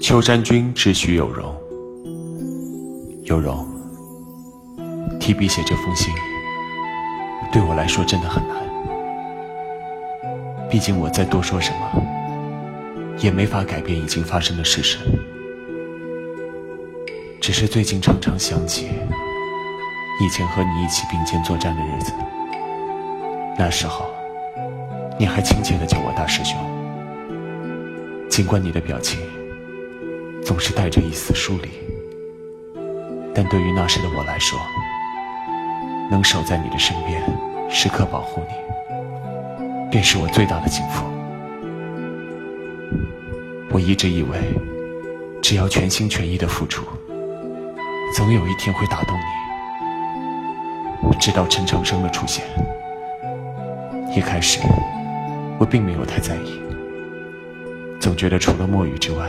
秋山君只许有容，有容，提笔写这封信，对我来说真的很难。毕竟我再多说什么，也没法改变已经发生的事实。只是最近常常想起以前和你一起并肩作战的日子，那时候你还亲切的叫我大师兄。尽管你的表情总是带着一丝疏离，但对于那时的我来说，能守在你的身边，时刻保护你，便是我最大的幸福。我一直以为，只要全心全意的付出，总有一天会打动你。直到陈长生的出现，一开始我并没有太在意。总觉得除了墨雨之外，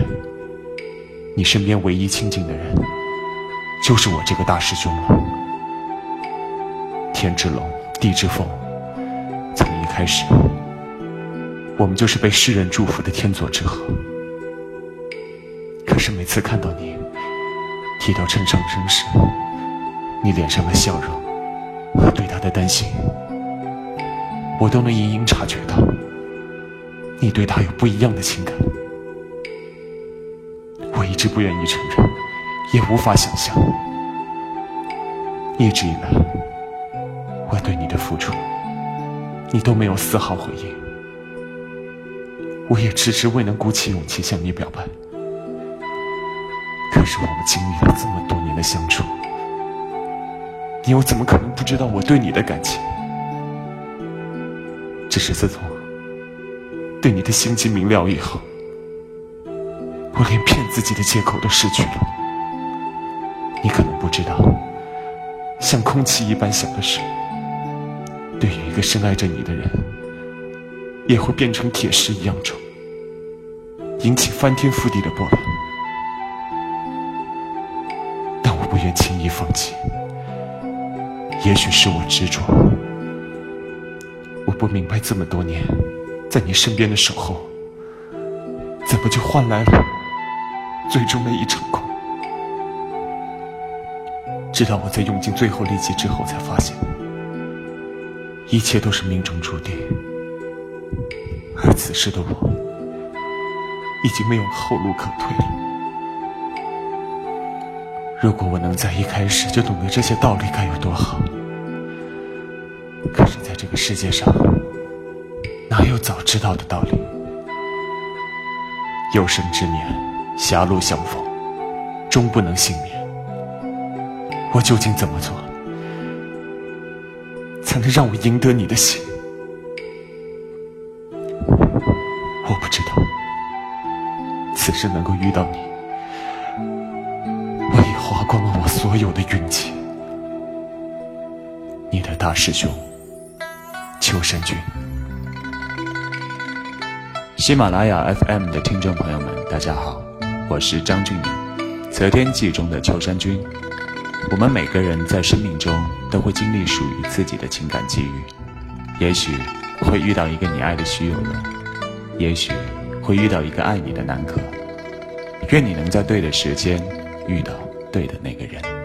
你身边唯一亲近的人，就是我这个大师兄了。天之龙，地之凤，从一开始，我们就是被世人祝福的天作之合。可是每次看到你提到陈长生时，你脸上的笑容和对他的担心，我都能隐隐察觉到。你对他有不一样的情感，我一直不愿意承认，也无法想象。一直以来，我对你的付出，你都没有丝毫回应，我也迟迟未能鼓起勇气向你表白。可是我们经历了这么多年的相处，你又怎么可能不知道我对你的感情？只是自从……对你的心机明了以后，我连骗自己的借口都失去了。你可能不知道，像空气一般小的事，对于一个深爱着你的人，也会变成铁石一样重，引起翻天覆地的波澜。但我不愿轻易放弃。也许是我执着，我不明白这么多年。在你身边的守候，怎么就换来了最终的一场空？直到我在用尽最后力气之后，才发现一切都是命中注定。而此时的我，已经没有后路可退了。如果我能在一开始就懂得这些道理，该有多好！可是，在这个世界上，哪有早知道的道理？有生之年，狭路相逢，终不能幸免。我究竟怎么做，才能让我赢得你的心？我不知道。此时能够遇到你，我已花光了我所有的运气。你的大师兄，秋山君。喜马拉雅 FM 的听众朋友们，大家好，我是张俊明，《择天记》中的秋山君。我们每个人在生命中都会经历属于自己的情感际遇，也许会遇到一个你爱的徐有容，也许会遇到一个爱你的南柯。愿你能在对的时间遇到对的那个人。